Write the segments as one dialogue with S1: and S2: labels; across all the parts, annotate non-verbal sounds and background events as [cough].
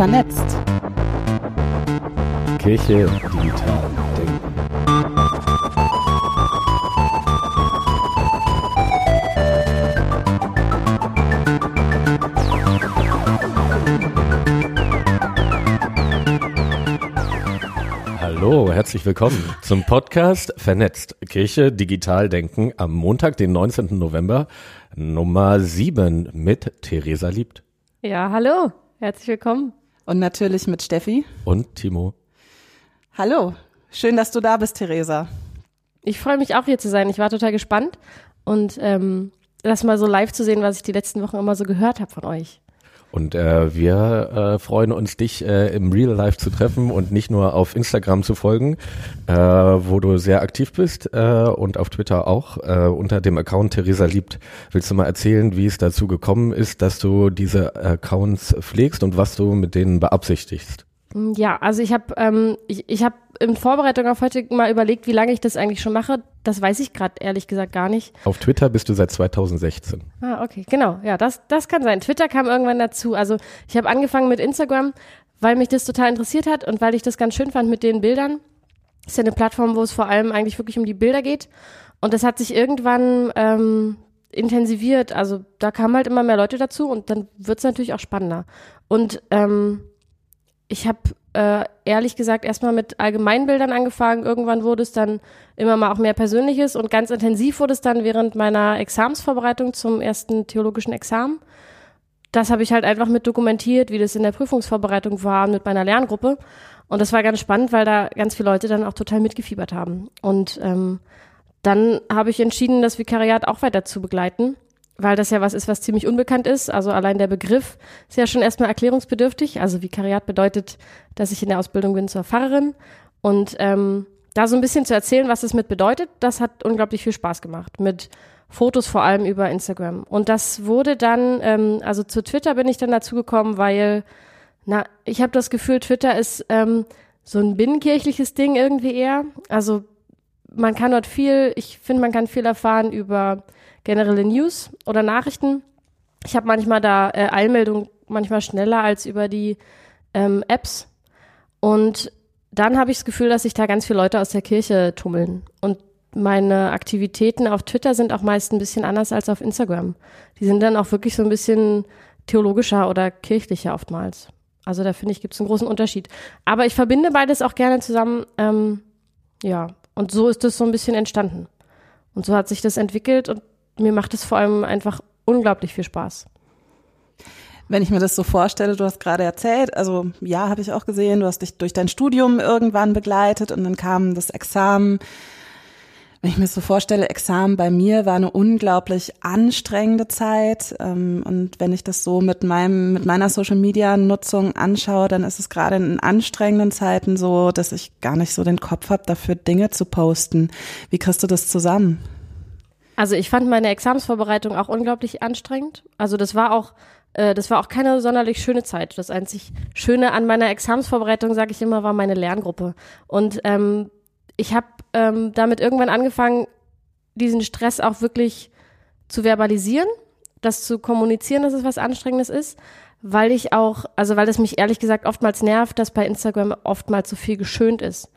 S1: Vernetzt.
S2: Kirche digital denken. Hallo, herzlich willkommen zum Podcast Vernetzt Kirche digital denken am Montag, den 19. November, Nummer 7 mit Theresa Liebt.
S3: Ja, hallo, herzlich willkommen.
S1: Und natürlich mit Steffi.
S2: Und Timo.
S1: Hallo, schön, dass du da bist, Theresa.
S3: Ich freue mich auch hier zu sein. Ich war total gespannt und ähm, das mal so live zu sehen, was ich die letzten Wochen immer so gehört habe von euch.
S2: Und äh, wir äh, freuen uns, dich äh, im Real Life zu treffen und nicht nur auf Instagram zu folgen, äh, wo du sehr aktiv bist äh, und auf Twitter auch äh, unter dem Account Theresa Liebt. Willst du mal erzählen, wie es dazu gekommen ist, dass du diese Accounts pflegst und was du mit denen beabsichtigst?
S3: Ja, also ich habe ähm, ich, ich hab in Vorbereitung auf heute mal überlegt, wie lange ich das eigentlich schon mache. Das weiß ich gerade ehrlich gesagt gar nicht.
S2: Auf Twitter bist du seit 2016.
S3: Ah, okay, genau. Ja, das, das kann sein. Twitter kam irgendwann dazu. Also ich habe angefangen mit Instagram, weil mich das total interessiert hat und weil ich das ganz schön fand mit den Bildern. Das ist ja eine Plattform, wo es vor allem eigentlich wirklich um die Bilder geht. Und das hat sich irgendwann ähm, intensiviert. Also da kamen halt immer mehr Leute dazu und dann wird es natürlich auch spannender. Und ähm, ich habe äh, ehrlich gesagt erstmal mit Allgemeinbildern angefangen. Irgendwann wurde es dann immer mal auch mehr Persönliches und ganz intensiv wurde es dann während meiner Examensvorbereitung zum ersten theologischen Examen. Das habe ich halt einfach mit dokumentiert, wie das in der Prüfungsvorbereitung war mit meiner Lerngruppe. Und das war ganz spannend, weil da ganz viele Leute dann auch total mitgefiebert haben. Und ähm, dann habe ich entschieden, das Vikariat auch weiter zu begleiten weil das ja was ist, was ziemlich unbekannt ist. Also allein der Begriff ist ja schon erstmal erklärungsbedürftig. Also Vikariat bedeutet, dass ich in der Ausbildung bin zur Pfarrerin. Und ähm, da so ein bisschen zu erzählen, was es mit bedeutet, das hat unglaublich viel Spaß gemacht. Mit Fotos vor allem über Instagram. Und das wurde dann, ähm, also zu Twitter bin ich dann dazu gekommen, weil, na, ich habe das Gefühl, Twitter ist ähm, so ein binnenkirchliches Ding irgendwie eher. Also man kann dort viel, ich finde, man kann viel erfahren über generelle News oder Nachrichten. Ich habe manchmal da äh, Eilmeldungen manchmal schneller als über die ähm, Apps. Und dann habe ich das Gefühl, dass sich da ganz viele Leute aus der Kirche tummeln. Und meine Aktivitäten auf Twitter sind auch meist ein bisschen anders als auf Instagram. Die sind dann auch wirklich so ein bisschen theologischer oder kirchlicher oftmals. Also da finde ich, gibt es einen großen Unterschied. Aber ich verbinde beides auch gerne zusammen. Ähm, ja, und so ist das so ein bisschen entstanden. Und so hat sich das entwickelt und mir macht es vor allem einfach unglaublich viel Spaß.
S1: Wenn ich mir das so vorstelle, du hast gerade erzählt, also ja, habe ich auch gesehen, du hast dich durch dein Studium irgendwann begleitet und dann kam das Examen. Wenn ich mir das so vorstelle, Examen bei mir war eine unglaublich anstrengende Zeit. Ähm, und wenn ich das so mit meinem, mit meiner Social Media Nutzung anschaue, dann ist es gerade in anstrengenden Zeiten so, dass ich gar nicht so den Kopf habe, dafür Dinge zu posten. Wie kriegst du das zusammen?
S3: Also ich fand meine Examensvorbereitung auch unglaublich anstrengend. Also das war auch, äh, das war auch keine sonderlich schöne Zeit. Das einzig Schöne an meiner Examensvorbereitung, sage ich immer, war meine Lerngruppe. Und ähm, ich habe ähm, damit irgendwann angefangen, diesen Stress auch wirklich zu verbalisieren, das zu kommunizieren, dass es was Anstrengendes ist, weil ich auch, also weil es mich ehrlich gesagt oftmals nervt, dass bei Instagram oftmals so viel geschönt ist.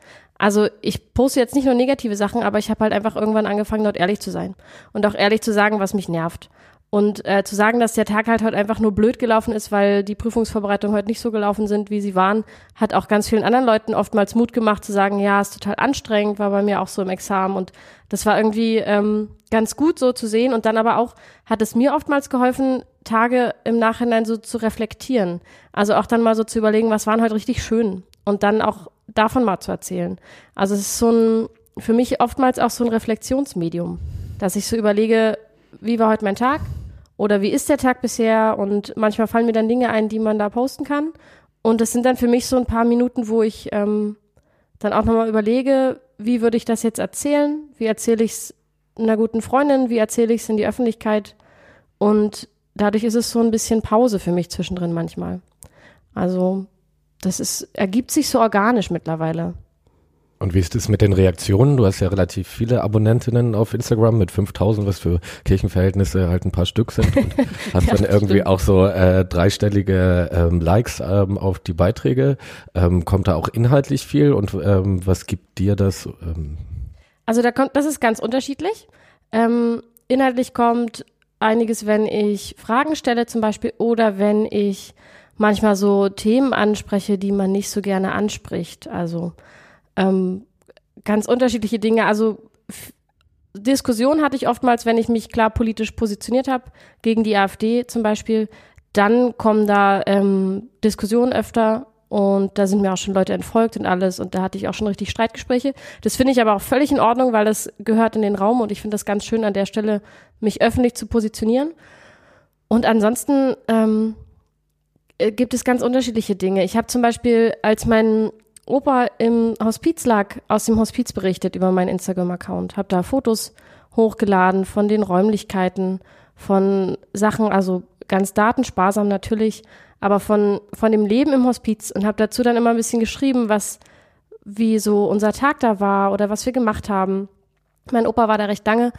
S3: Also ich poste jetzt nicht nur negative Sachen, aber ich habe halt einfach irgendwann angefangen, dort ehrlich zu sein und auch ehrlich zu sagen, was mich nervt. Und äh, zu sagen, dass der Tag halt heute einfach nur blöd gelaufen ist, weil die Prüfungsvorbereitungen heute nicht so gelaufen sind, wie sie waren, hat auch ganz vielen anderen Leuten oftmals Mut gemacht zu sagen, ja, ist total anstrengend, war bei mir auch so im Examen und das war irgendwie ähm, ganz gut so zu sehen. Und dann aber auch hat es mir oftmals geholfen, Tage im Nachhinein so zu reflektieren. Also auch dann mal so zu überlegen, was waren heute richtig schön und dann auch davon mal zu erzählen. Also es ist so ein, für mich oftmals auch so ein Reflexionsmedium, dass ich so überlege, wie war heute mein Tag oder wie ist der Tag bisher und manchmal fallen mir dann Dinge ein, die man da posten kann. Und das sind dann für mich so ein paar Minuten, wo ich ähm, dann auch nochmal überlege, wie würde ich das jetzt erzählen? Wie erzähle ich es einer guten Freundin? Wie erzähle ich es in die Öffentlichkeit? Und dadurch ist es so ein bisschen Pause für mich zwischendrin manchmal. Also das ist, ergibt sich so organisch mittlerweile.
S2: Und wie ist es mit den Reaktionen? Du hast ja relativ viele Abonnentinnen auf Instagram mit 5000, was für Kirchenverhältnisse halt ein paar Stück sind. Und [laughs] hast ja, dann irgendwie stimmt. auch so äh, dreistellige ähm, Likes ähm, auf die Beiträge. Ähm, kommt da auch inhaltlich viel und ähm, was gibt dir das? Ähm?
S3: Also da kommt, das ist ganz unterschiedlich. Ähm, inhaltlich kommt einiges, wenn ich Fragen stelle zum Beispiel oder wenn ich manchmal so Themen anspreche, die man nicht so gerne anspricht. Also ähm, ganz unterschiedliche Dinge. Also Diskussion hatte ich oftmals, wenn ich mich klar politisch positioniert habe, gegen die AfD zum Beispiel. Dann kommen da ähm, Diskussionen öfter und da sind mir auch schon Leute entfolgt und alles und da hatte ich auch schon richtig Streitgespräche. Das finde ich aber auch völlig in Ordnung, weil das gehört in den Raum und ich finde das ganz schön an der Stelle, mich öffentlich zu positionieren. Und ansonsten ähm, äh, gibt es ganz unterschiedliche Dinge. Ich habe zum Beispiel, als mein Opa im Hospiz lag, aus dem Hospiz berichtet über meinen Instagram-Account, habe da Fotos hochgeladen von den Räumlichkeiten, von Sachen, also ganz datensparsam natürlich, aber von, von dem Leben im Hospiz und habe dazu dann immer ein bisschen geschrieben, was, wie so unser Tag da war oder was wir gemacht haben. Mein Opa war da recht lange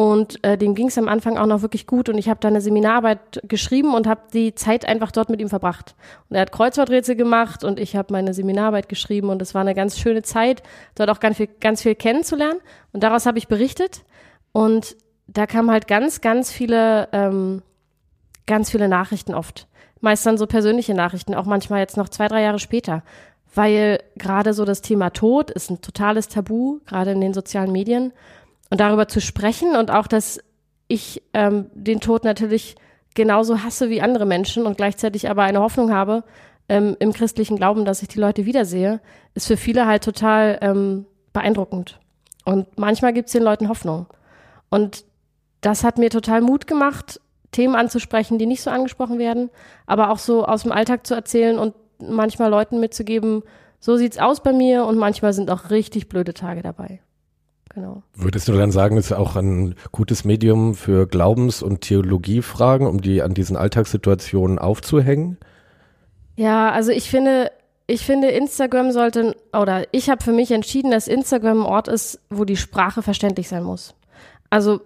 S3: und äh, dem ging es am Anfang auch noch wirklich gut und ich habe da eine Seminararbeit geschrieben und habe die Zeit einfach dort mit ihm verbracht. Und er hat Kreuzworträtsel gemacht und ich habe meine Seminararbeit geschrieben und es war eine ganz schöne Zeit, dort auch ganz viel, ganz viel kennenzulernen. Und daraus habe ich berichtet und da kamen halt ganz, ganz viele, ähm, ganz viele Nachrichten oft. Meist dann so persönliche Nachrichten, auch manchmal jetzt noch zwei, drei Jahre später. Weil gerade so das Thema Tod ist ein totales Tabu, gerade in den sozialen Medien. Und darüber zu sprechen und auch, dass ich ähm, den Tod natürlich genauso hasse wie andere Menschen und gleichzeitig aber eine Hoffnung habe ähm, im christlichen Glauben, dass ich die Leute wiedersehe, ist für viele halt total ähm, beeindruckend. Und manchmal gibt es den Leuten Hoffnung. Und das hat mir total Mut gemacht, Themen anzusprechen, die nicht so angesprochen werden, aber auch so aus dem Alltag zu erzählen und manchmal Leuten mitzugeben, so sieht's aus bei mir und manchmal sind auch richtig blöde Tage dabei. Genau.
S2: Würdest du dann sagen, es ist auch ein gutes Medium für Glaubens- und Theologiefragen, um die an diesen Alltagssituationen aufzuhängen?
S3: Ja, also ich finde, ich finde, Instagram sollte, oder ich habe für mich entschieden, dass Instagram ein Ort ist, wo die Sprache verständlich sein muss. Also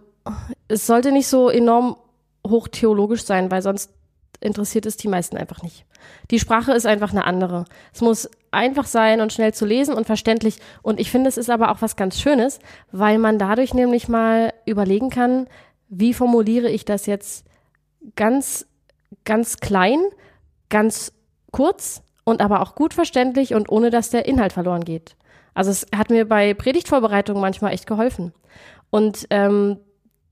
S3: es sollte nicht so enorm hochtheologisch sein, weil sonst interessiert es die meisten einfach nicht. Die Sprache ist einfach eine andere. Es muss einfach sein und schnell zu lesen und verständlich. Und ich finde, es ist aber auch was ganz Schönes, weil man dadurch nämlich mal überlegen kann, wie formuliere ich das jetzt ganz, ganz klein, ganz kurz und aber auch gut verständlich und ohne dass der Inhalt verloren geht. Also es hat mir bei Predigtvorbereitungen manchmal echt geholfen. Und ähm,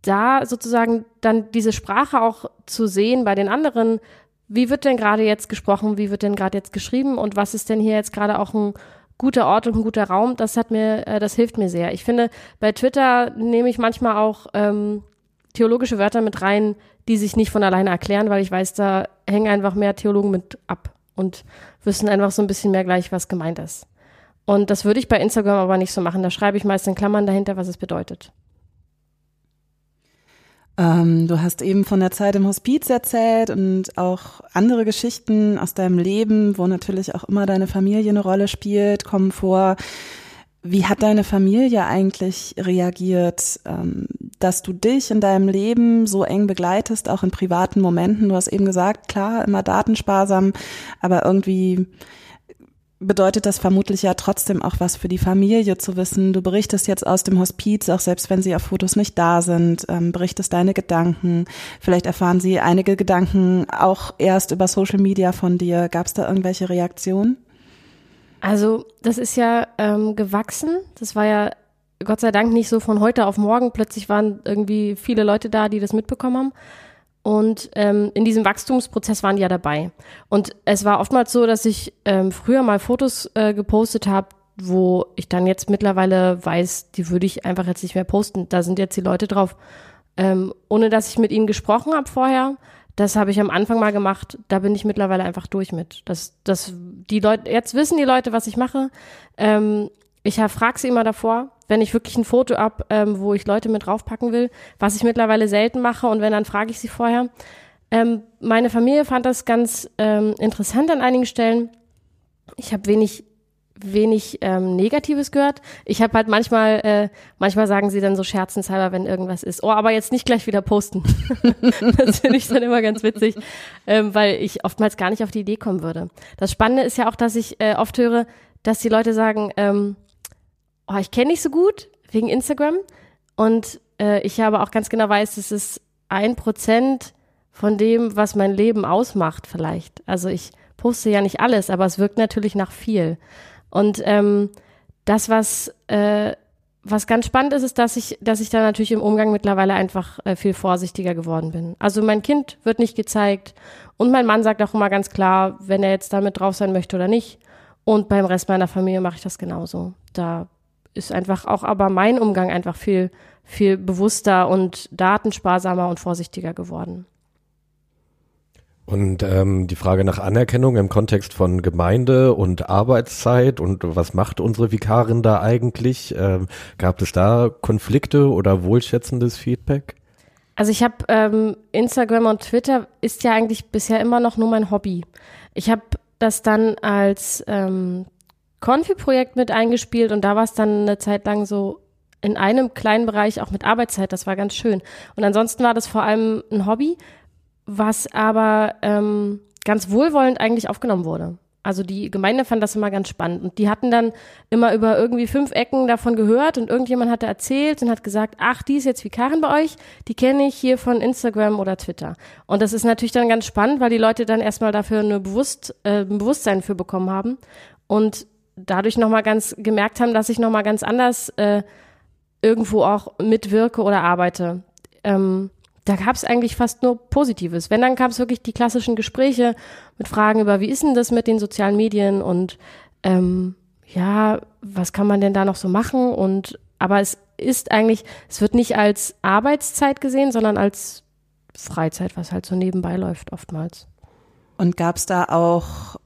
S3: da sozusagen dann diese Sprache auch zu sehen bei den anderen, wie wird denn gerade jetzt gesprochen, wie wird denn gerade jetzt geschrieben und was ist denn hier jetzt gerade auch ein guter Ort und ein guter Raum, das hat mir, äh, das hilft mir sehr. Ich finde, bei Twitter nehme ich manchmal auch ähm, theologische Wörter mit rein, die sich nicht von alleine erklären, weil ich weiß, da hängen einfach mehr Theologen mit ab und wissen einfach so ein bisschen mehr gleich, was gemeint ist. Und das würde ich bei Instagram aber nicht so machen. Da schreibe ich meist in Klammern dahinter, was es bedeutet.
S1: Ähm, du hast eben von der Zeit im Hospiz erzählt und auch andere Geschichten aus deinem Leben, wo natürlich auch immer deine Familie eine Rolle spielt, kommen vor. Wie hat deine Familie eigentlich reagiert, ähm, dass du dich in deinem Leben so eng begleitest, auch in privaten Momenten? Du hast eben gesagt, klar, immer datensparsam, aber irgendwie bedeutet das vermutlich ja trotzdem auch was für die Familie zu wissen. Du berichtest jetzt aus dem Hospiz, auch selbst wenn sie auf Fotos nicht da sind, ähm, berichtest deine Gedanken. Vielleicht erfahren sie einige Gedanken auch erst über Social Media von dir. Gab es da irgendwelche Reaktionen?
S3: Also das ist ja ähm, gewachsen. Das war ja Gott sei Dank nicht so von heute auf morgen. Plötzlich waren irgendwie viele Leute da, die das mitbekommen haben. Und ähm, in diesem Wachstumsprozess waren die ja dabei. Und es war oftmals so, dass ich ähm, früher mal Fotos äh, gepostet habe, wo ich dann jetzt mittlerweile weiß, die würde ich einfach jetzt nicht mehr posten. Da sind jetzt die Leute drauf. Ähm, ohne dass ich mit ihnen gesprochen habe vorher. Das habe ich am Anfang mal gemacht. Da bin ich mittlerweile einfach durch mit. Das, das, die Leute, jetzt wissen die Leute, was ich mache. Ähm, ich frage sie immer davor, wenn ich wirklich ein Foto ab, ähm, wo ich Leute mit draufpacken will, was ich mittlerweile selten mache und wenn, dann frage ich sie vorher. Ähm, meine Familie fand das ganz ähm, interessant an einigen Stellen. Ich habe wenig wenig ähm, Negatives gehört. Ich habe halt manchmal, äh, manchmal sagen sie dann so scherzenshalber, wenn irgendwas ist. Oh, aber jetzt nicht gleich wieder posten. [laughs] das finde ich dann immer ganz witzig, ähm, weil ich oftmals gar nicht auf die Idee kommen würde. Das Spannende ist ja auch, dass ich äh, oft höre, dass die Leute sagen, ähm, oh, ich kenne nicht so gut wegen Instagram und äh, ich aber auch ganz genau weiß, es ist ein Prozent von dem, was mein Leben ausmacht vielleicht. Also ich poste ja nicht alles, aber es wirkt natürlich nach viel. Und ähm, das, was, äh, was ganz spannend ist, ist, dass ich, dass ich da natürlich im Umgang mittlerweile einfach äh, viel vorsichtiger geworden bin. Also mein Kind wird nicht gezeigt und mein Mann sagt auch immer ganz klar, wenn er jetzt damit drauf sein möchte oder nicht. Und beim Rest meiner Familie mache ich das genauso. Da ist einfach auch aber mein Umgang einfach viel, viel bewusster und datensparsamer und vorsichtiger geworden.
S2: Und ähm, die Frage nach Anerkennung im Kontext von Gemeinde und Arbeitszeit und was macht unsere Vikarin da eigentlich? Ähm, gab es da Konflikte oder wohlschätzendes Feedback?
S3: Also ich habe ähm, Instagram und Twitter ist ja eigentlich bisher immer noch nur mein Hobby. Ich habe das dann als ähm, Konfi-Projekt mit eingespielt und da war es dann eine Zeit lang so in einem kleinen Bereich auch mit Arbeitszeit. Das war ganz schön. Und ansonsten war das vor allem ein Hobby was aber ähm, ganz wohlwollend eigentlich aufgenommen wurde. Also die Gemeinde fand das immer ganz spannend. Und die hatten dann immer über irgendwie fünf Ecken davon gehört und irgendjemand hatte erzählt und hat gesagt, ach, die ist jetzt Vikarin bei euch, die kenne ich hier von Instagram oder Twitter. Und das ist natürlich dann ganz spannend, weil die Leute dann erstmal dafür eine Bewusst, äh, ein Bewusstsein für bekommen haben und dadurch nochmal ganz gemerkt haben, dass ich nochmal ganz anders äh, irgendwo auch mitwirke oder arbeite. Ähm, da gab es eigentlich fast nur Positives. Wenn, dann gab es wirklich die klassischen Gespräche mit Fragen über, wie ist denn das mit den sozialen Medien und ähm, ja, was kann man denn da noch so machen? Und aber es ist eigentlich, es wird nicht als Arbeitszeit gesehen, sondern als Freizeit, was halt so nebenbei läuft oftmals.
S1: Und gab es da auch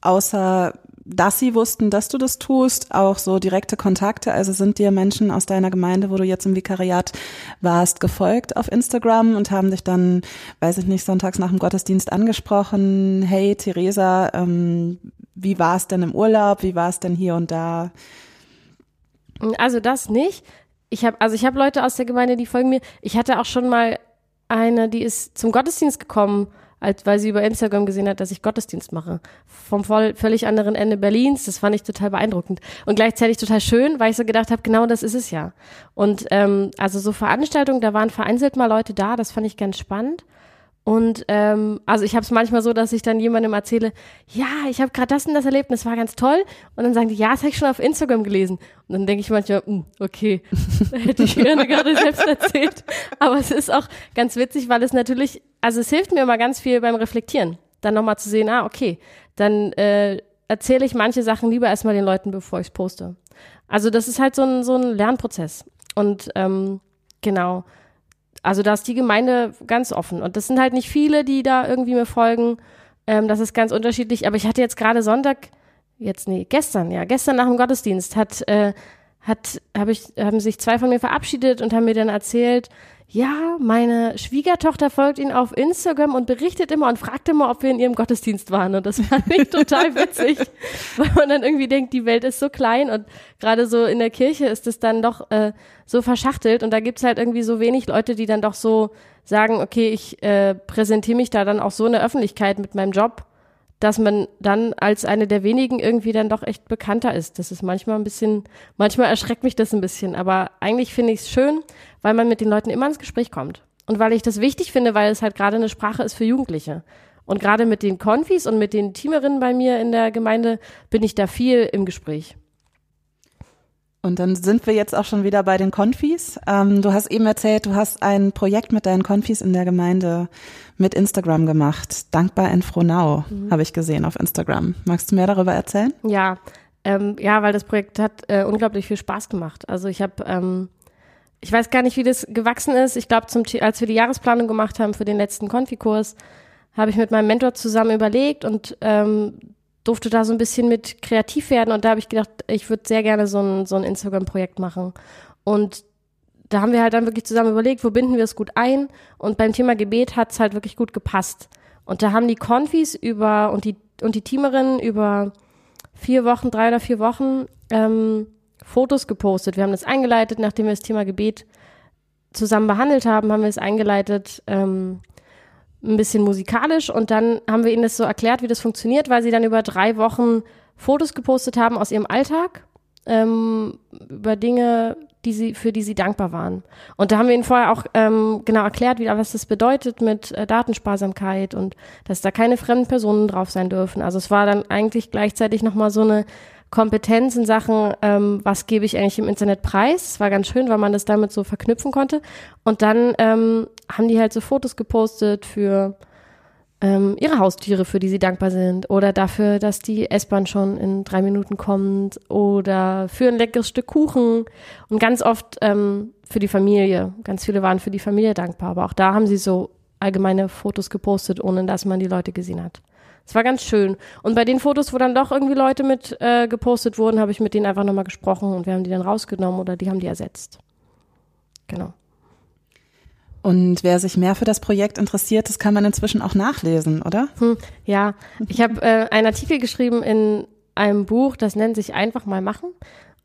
S1: außer dass sie wussten, dass du das tust, auch so direkte Kontakte? Also sind dir Menschen aus deiner Gemeinde, wo du jetzt im Vikariat warst, gefolgt auf Instagram und haben dich dann, weiß ich nicht, sonntags nach dem Gottesdienst angesprochen, hey Theresa, ähm, wie war es denn im Urlaub? Wie war es denn hier und da?
S3: Also das nicht. Ich habe also ich habe Leute aus der Gemeinde, die folgen mir. Ich hatte auch schon mal eine, die ist zum Gottesdienst gekommen als weil sie über Instagram gesehen hat, dass ich Gottesdienst mache. Vom voll, völlig anderen Ende Berlins. Das fand ich total beeindruckend. Und gleichzeitig total schön, weil ich so gedacht habe, genau das ist es ja. Und ähm, also so Veranstaltungen, da waren vereinzelt mal Leute da, das fand ich ganz spannend. Und ähm, also ich habe es manchmal so, dass ich dann jemandem erzähle, ja, ich habe gerade das und das erlebt und das war ganz toll. Und dann sagen die, ja, das habe ich schon auf Instagram gelesen. Und dann denke ich manchmal, mh, hm, okay, [laughs] hätte ich gerne gerade selbst erzählt. Aber es ist auch ganz witzig, weil es natürlich, also es hilft mir immer ganz viel beim Reflektieren. Dann nochmal zu sehen, ah, okay, dann äh, erzähle ich manche Sachen lieber erstmal den Leuten, bevor ich es poste. Also das ist halt so ein, so ein Lernprozess. Und ähm, genau. Also da ist die Gemeinde ganz offen. Und das sind halt nicht viele, die da irgendwie mir folgen. Ähm, das ist ganz unterschiedlich. Aber ich hatte jetzt gerade Sonntag, jetzt nee, gestern, ja, gestern nach dem Gottesdienst hat, äh, hat, hab ich, haben sich zwei von mir verabschiedet und haben mir dann erzählt, ja, meine Schwiegertochter folgt ihnen auf Instagram und berichtet immer und fragt immer, ob wir in ihrem Gottesdienst waren. Und das fand ich total witzig, [laughs] weil man dann irgendwie denkt, die Welt ist so klein und gerade so in der Kirche ist es dann doch äh, so verschachtelt und da gibt's halt irgendwie so wenig Leute, die dann doch so sagen, okay, ich äh, präsentiere mich da dann auch so in der Öffentlichkeit mit meinem Job dass man dann als eine der wenigen irgendwie dann doch echt bekannter ist. Das ist manchmal ein bisschen, manchmal erschreckt mich das ein bisschen, aber eigentlich finde ich es schön, weil man mit den Leuten immer ins Gespräch kommt. Und weil ich das wichtig finde, weil es halt gerade eine Sprache ist für Jugendliche. Und gerade mit den Konfis und mit den Teamerinnen bei mir in der Gemeinde bin ich da viel im Gespräch.
S1: Und dann sind wir jetzt auch schon wieder bei den Konfis. Ähm, du hast eben erzählt, du hast ein Projekt mit deinen Konfis in der Gemeinde mit Instagram gemacht. Dankbar in Frohnau, mhm. habe ich gesehen auf Instagram. Magst du mehr darüber erzählen?
S3: Ja, ähm, ja, weil das Projekt hat äh, unglaublich viel Spaß gemacht. Also ich habe, ähm, ich weiß gar nicht, wie das gewachsen ist. Ich glaube, als wir die Jahresplanung gemacht haben für den letzten Konfikurs, habe ich mit meinem Mentor zusammen überlegt und ähm, durfte da so ein bisschen mit kreativ werden und da habe ich gedacht, ich würde sehr gerne so ein, so ein Instagram-Projekt machen. Und da haben wir halt dann wirklich zusammen überlegt, wo binden wir es gut ein. Und beim Thema Gebet hat es halt wirklich gut gepasst. Und da haben die Konfis über und die und die Teamerinnen über vier Wochen, drei oder vier Wochen ähm, Fotos gepostet. Wir haben das eingeleitet, nachdem wir das Thema Gebet zusammen behandelt haben, haben wir es eingeleitet, ähm, ein bisschen musikalisch und dann haben wir ihnen das so erklärt, wie das funktioniert, weil sie dann über drei Wochen Fotos gepostet haben aus ihrem Alltag, ähm, über Dinge, die sie, für die sie dankbar waren. Und da haben wir ihnen vorher auch ähm, genau erklärt, wie, was das bedeutet mit äh, Datensparsamkeit und dass da keine fremden Personen drauf sein dürfen. Also es war dann eigentlich gleichzeitig nochmal so eine Kompetenz in Sachen, ähm, was gebe ich eigentlich im Internet preis. Es war ganz schön, weil man das damit so verknüpfen konnte. Und dann ähm, haben die halt so Fotos gepostet für ähm, ihre Haustiere, für die sie dankbar sind. Oder dafür, dass die S-Bahn schon in drei Minuten kommt. Oder für ein leckeres Stück Kuchen. Und ganz oft ähm, für die Familie. Ganz viele waren für die Familie dankbar. Aber auch da haben sie so allgemeine Fotos gepostet, ohne dass man die Leute gesehen hat. Es war ganz schön. Und bei den Fotos, wo dann doch irgendwie Leute mit äh, gepostet wurden, habe ich mit denen einfach nochmal gesprochen und wir haben die dann rausgenommen oder die haben die ersetzt. Genau.
S1: Und wer sich mehr für das Projekt interessiert, das kann man inzwischen auch nachlesen, oder?
S3: Hm, ja, ich habe äh, einen Artikel geschrieben in einem Buch, das nennt sich Einfach mal machen.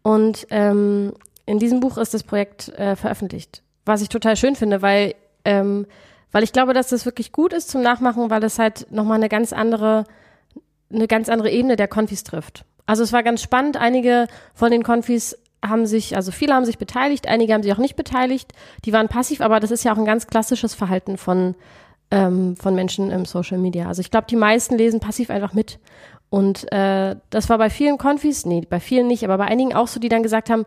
S3: Und ähm, in diesem Buch ist das Projekt äh, veröffentlicht. Was ich total schön finde, weil ähm, weil ich glaube, dass das wirklich gut ist zum Nachmachen, weil es halt nochmal eine ganz andere, eine ganz andere Ebene der Konfis trifft. Also es war ganz spannend. Einige von den Konfis haben sich, also viele haben sich beteiligt, einige haben sich auch nicht beteiligt. Die waren passiv, aber das ist ja auch ein ganz klassisches Verhalten von, ähm, von Menschen im Social Media. Also ich glaube, die meisten lesen passiv einfach mit. Und äh, das war bei vielen Konfis, nee, bei vielen nicht, aber bei einigen auch so, die dann gesagt haben,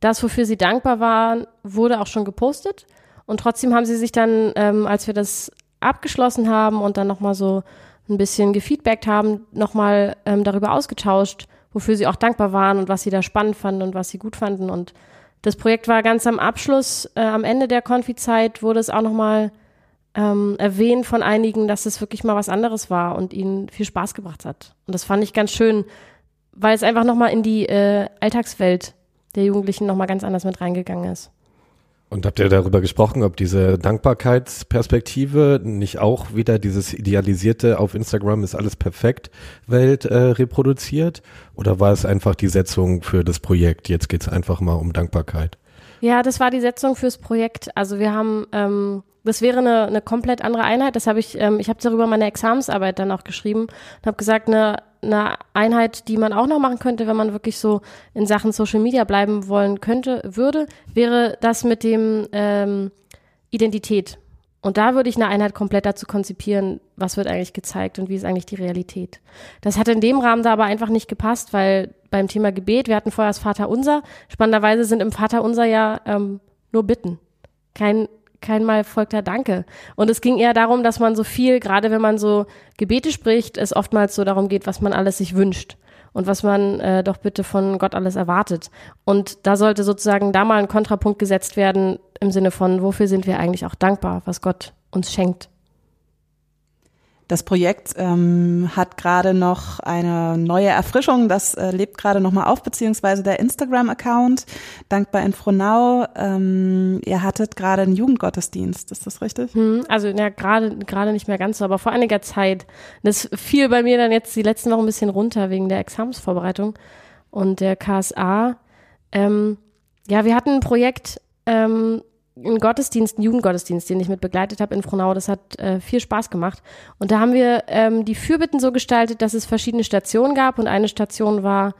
S3: das, wofür sie dankbar waren, wurde auch schon gepostet. Und trotzdem haben sie sich dann, ähm, als wir das abgeschlossen haben und dann nochmal so ein bisschen gefeedbackt haben, nochmal ähm, darüber ausgetauscht, wofür sie auch dankbar waren und was sie da spannend fanden und was sie gut fanden. Und das Projekt war ganz am Abschluss, äh, am Ende der Konfi-Zeit wurde es auch nochmal ähm, erwähnt von einigen, dass es wirklich mal was anderes war und ihnen viel Spaß gebracht hat. Und das fand ich ganz schön, weil es einfach nochmal in die äh, Alltagswelt der Jugendlichen nochmal ganz anders mit reingegangen ist.
S2: Und habt ihr darüber gesprochen, ob diese Dankbarkeitsperspektive nicht auch wieder dieses idealisierte auf Instagram ist alles perfekt Welt äh, reproduziert? Oder war es einfach die Setzung für das Projekt? Jetzt geht es einfach mal um Dankbarkeit.
S3: Ja, das war die Setzung fürs Projekt. Also wir haben, ähm, das wäre eine, eine komplett andere Einheit. Das habe ich, ähm, ich habe darüber meine Examensarbeit dann auch geschrieben und habe gesagt, eine eine Einheit, die man auch noch machen könnte, wenn man wirklich so in Sachen Social Media bleiben wollen könnte, würde, wäre das mit dem ähm, Identität. Und da würde ich eine Einheit komplett dazu konzipieren, was wird eigentlich gezeigt und wie ist eigentlich die Realität. Das hat in dem Rahmen da aber einfach nicht gepasst, weil beim Thema Gebet, wir hatten vorher das Vater Unser, spannenderweise sind im Vater Unser ja ähm, nur Bitten. Kein kein Mal folgter Danke. Und es ging eher darum, dass man so viel, gerade wenn man so Gebete spricht, es oftmals so darum geht, was man alles sich wünscht und was man äh, doch bitte von Gott alles erwartet. Und da sollte sozusagen da mal ein Kontrapunkt gesetzt werden im Sinne von, wofür sind wir eigentlich auch dankbar, was Gott uns schenkt.
S1: Das Projekt ähm, hat gerade noch eine neue Erfrischung. Das äh, lebt gerade noch mal auf, beziehungsweise der Instagram-Account. Dankbar in Frohnau. Ähm, ihr hattet gerade einen Jugendgottesdienst. Ist das richtig?
S3: Hm, also ja, gerade gerade nicht mehr ganz so, aber vor einiger Zeit. Das fiel bei mir dann jetzt die letzten Wochen ein bisschen runter wegen der Examensvorbereitung und der KSA. Ähm, ja, wir hatten ein Projekt. Ähm, einen Gottesdienst, einen Jugendgottesdienst, den ich mit begleitet habe in Frohnau. Das hat äh, viel Spaß gemacht. Und da haben wir ähm, die Fürbitten so gestaltet, dass es verschiedene Stationen gab. Und eine Station war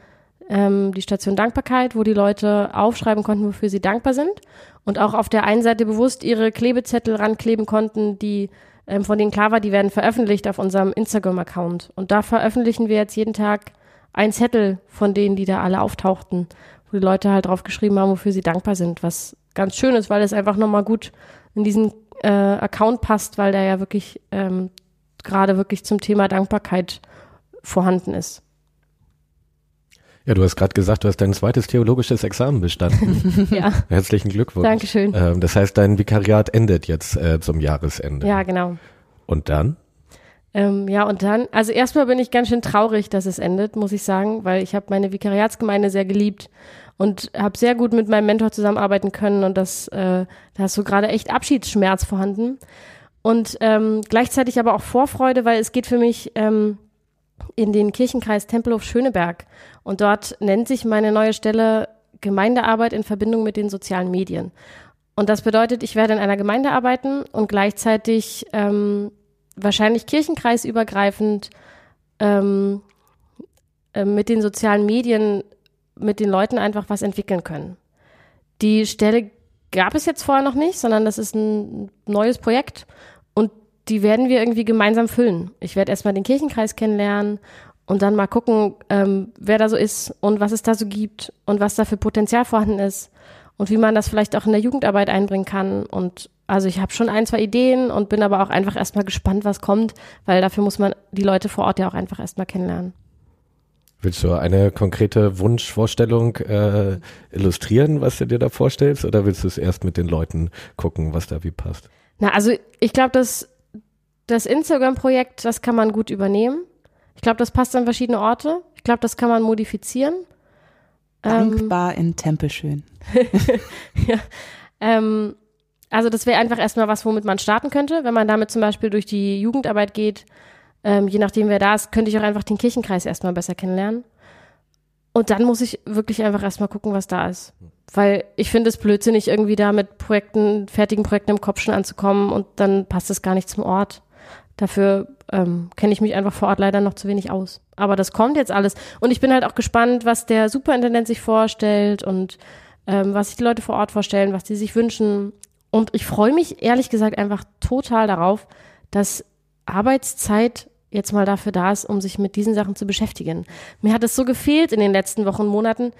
S3: ähm, die Station Dankbarkeit, wo die Leute aufschreiben konnten, wofür sie dankbar sind. Und auch auf der einen Seite bewusst ihre Klebezettel rankleben konnten, die ähm, von denen klar war, die werden veröffentlicht auf unserem Instagram-Account. Und da veröffentlichen wir jetzt jeden Tag ein Zettel von denen, die da alle auftauchten, wo die Leute halt drauf geschrieben haben, wofür sie dankbar sind, was ganz schön ist, weil es einfach nochmal gut in diesen äh, Account passt, weil der ja wirklich ähm, gerade wirklich zum Thema Dankbarkeit vorhanden ist.
S2: Ja, du hast gerade gesagt, du hast dein zweites theologisches Examen bestanden. [laughs]
S3: ja. [laughs]
S2: Herzlichen Glückwunsch.
S3: Dankeschön.
S2: Ähm, das heißt, dein Vikariat endet jetzt äh, zum Jahresende.
S3: Ja, genau.
S2: Und dann?
S3: Ähm, ja, und dann, also erstmal bin ich ganz schön traurig, dass es endet, muss ich sagen, weil ich habe meine Vikariatsgemeinde sehr geliebt und habe sehr gut mit meinem Mentor zusammenarbeiten können und das, äh, da hast du gerade echt Abschiedsschmerz vorhanden und ähm, gleichzeitig aber auch Vorfreude, weil es geht für mich ähm, in den Kirchenkreis Tempelhof Schöneberg. Und dort nennt sich meine neue Stelle Gemeindearbeit in Verbindung mit den sozialen Medien. Und das bedeutet, ich werde in einer Gemeinde arbeiten und gleichzeitig ähm, wahrscheinlich kirchenkreisübergreifend ähm, äh, mit den sozialen Medien mit den Leuten einfach was entwickeln können. Die Stelle gab es jetzt vorher noch nicht, sondern das ist ein neues Projekt und die werden wir irgendwie gemeinsam füllen. Ich werde erstmal den Kirchenkreis kennenlernen und dann mal gucken, ähm, wer da so ist und was es da so gibt und was da für Potenzial vorhanden ist und wie man das vielleicht auch in der Jugendarbeit einbringen kann. Und also ich habe schon ein, zwei Ideen und bin aber auch einfach erstmal gespannt, was kommt, weil dafür muss man die Leute vor Ort ja auch einfach erstmal kennenlernen.
S2: Willst du eine konkrete Wunschvorstellung äh, illustrieren, was du dir da vorstellst, oder willst du es erst mit den Leuten gucken, was da wie passt?
S3: Na, also ich glaube, dass das Instagram-Projekt, das kann man gut übernehmen. Ich glaube, das passt an verschiedene Orte. Ich glaube, das kann man modifizieren.
S1: Dankbar ähm, in Tempelschön. [laughs]
S3: ja, ähm, also das wäre einfach erstmal was, womit man starten könnte. Wenn man damit zum Beispiel durch die Jugendarbeit geht, ähm, je nachdem, wer da ist, könnte ich auch einfach den Kirchenkreis erstmal besser kennenlernen. Und dann muss ich wirklich einfach erstmal gucken, was da ist. Weil ich finde es blödsinnig, irgendwie da mit Projekten, fertigen Projekten im Kopf schon anzukommen und dann passt es gar nicht zum Ort. Dafür ähm, kenne ich mich einfach vor Ort leider noch zu wenig aus. Aber das kommt jetzt alles. Und ich bin halt auch gespannt, was der Superintendent sich vorstellt und ähm, was sich die Leute vor Ort vorstellen, was die sich wünschen. Und ich freue mich ehrlich gesagt einfach total darauf, dass Arbeitszeit jetzt mal dafür da ist, um sich mit diesen Sachen zu beschäftigen. Mir hat es so gefehlt in den letzten Wochen, Monaten,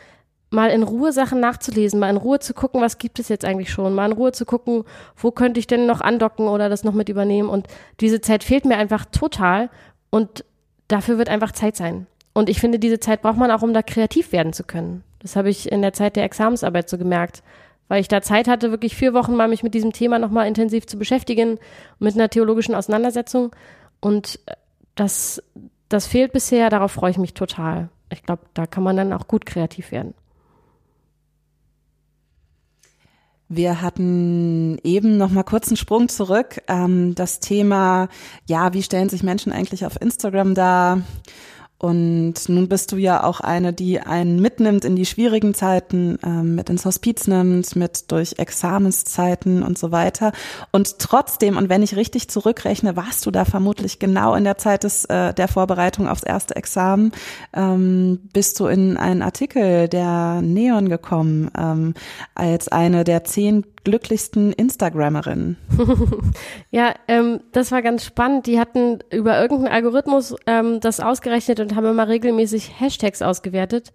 S3: mal in Ruhe Sachen nachzulesen, mal in Ruhe zu gucken, was gibt es jetzt eigentlich schon, mal in Ruhe zu gucken, wo könnte ich denn noch andocken oder das noch mit übernehmen. Und diese Zeit fehlt mir einfach total und dafür wird einfach Zeit sein. Und ich finde, diese Zeit braucht man auch, um da kreativ werden zu können. Das habe ich in der Zeit der Examensarbeit so gemerkt, weil ich da Zeit hatte, wirklich vier Wochen mal mich mit diesem Thema nochmal intensiv zu beschäftigen, mit einer theologischen Auseinandersetzung. Und das, das fehlt bisher, darauf freue ich mich total. Ich glaube, da kann man dann auch gut kreativ werden.
S1: Wir hatten eben noch mal kurz einen Sprung zurück. Ähm, das Thema, ja, wie stellen sich Menschen eigentlich auf Instagram dar? Und nun bist du ja auch eine, die einen mitnimmt in die schwierigen Zeiten, ähm, mit ins Hospiz nimmt, mit durch Examenszeiten und so weiter. Und trotzdem, und wenn ich richtig zurückrechne, warst du da vermutlich genau in der Zeit des, äh, der Vorbereitung aufs erste Examen, ähm, bist du in einen Artikel der Neon gekommen, ähm, als eine der zehn glücklichsten Instagrammerinnen. [laughs]
S3: ja, ähm, das war ganz spannend. Die hatten über irgendeinen Algorithmus ähm, das ausgerechnet und haben immer regelmäßig Hashtags ausgewertet.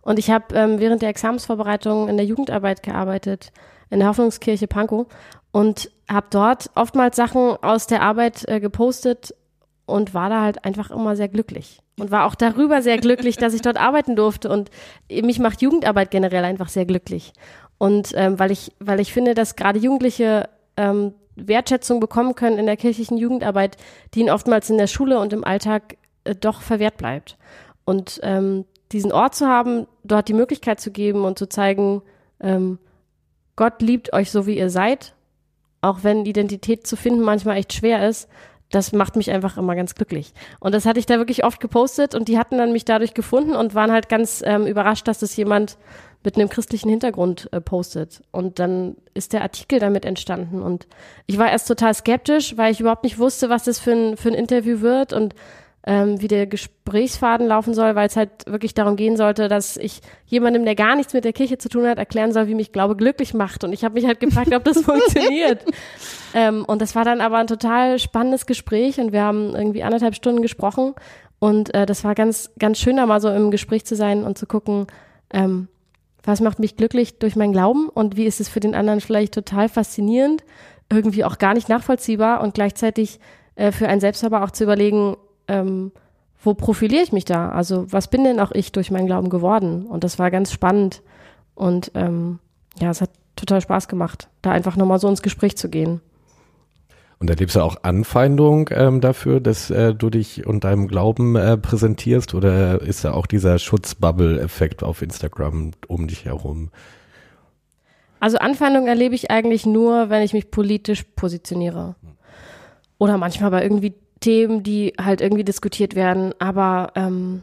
S3: Und ich habe ähm, während der Examensvorbereitung in der Jugendarbeit gearbeitet, in der Hoffnungskirche Pankow und habe dort oftmals Sachen aus der Arbeit äh, gepostet und war da halt einfach immer sehr glücklich und war auch darüber sehr glücklich, dass ich dort [laughs] arbeiten durfte und mich macht Jugendarbeit generell einfach sehr glücklich. Und ähm, weil ich, weil ich finde, dass gerade Jugendliche ähm, Wertschätzung bekommen können in der kirchlichen Jugendarbeit, die ihnen oftmals in der Schule und im Alltag äh, doch verwehrt bleibt. Und ähm, diesen Ort zu haben, dort die Möglichkeit zu geben und zu zeigen, ähm, Gott liebt euch so, wie ihr seid, auch wenn Identität zu finden manchmal echt schwer ist, das macht mich einfach immer ganz glücklich. Und das hatte ich da wirklich oft gepostet und die hatten dann mich dadurch gefunden und waren halt ganz ähm, überrascht, dass das jemand mit einem christlichen Hintergrund äh, postet. Und dann ist der Artikel damit entstanden. Und ich war erst total skeptisch, weil ich überhaupt nicht wusste, was das für ein, für ein Interview wird und ähm, wie der Gesprächsfaden laufen soll, weil es halt wirklich darum gehen sollte, dass ich jemandem, der gar nichts mit der Kirche zu tun hat, erklären soll, wie mich Glaube glücklich macht. Und ich habe mich halt gefragt, ob das [laughs] funktioniert. Ähm, und das war dann aber ein total spannendes Gespräch und wir haben irgendwie anderthalb Stunden gesprochen. Und äh, das war ganz, ganz schön, da mal so im Gespräch zu sein und zu gucken, ähm, was macht mich glücklich durch meinen Glauben und wie ist es für den anderen vielleicht total faszinierend, irgendwie auch gar nicht nachvollziehbar und gleichzeitig äh, für einen selbst aber auch zu überlegen, ähm, wo profiliere ich mich da? Also was bin denn auch ich durch meinen Glauben geworden? Und das war ganz spannend und ähm, ja, es hat total Spaß gemacht, da einfach nochmal so ins Gespräch zu gehen.
S2: Und erlebst du auch Anfeindung ähm, dafür, dass äh, du dich und deinem Glauben äh, präsentierst? Oder ist da auch dieser Schutzbubble-Effekt auf Instagram um dich herum?
S3: Also Anfeindung erlebe ich eigentlich nur, wenn ich mich politisch positioniere. Oder manchmal bei irgendwie Themen, die halt irgendwie diskutiert werden, aber ähm,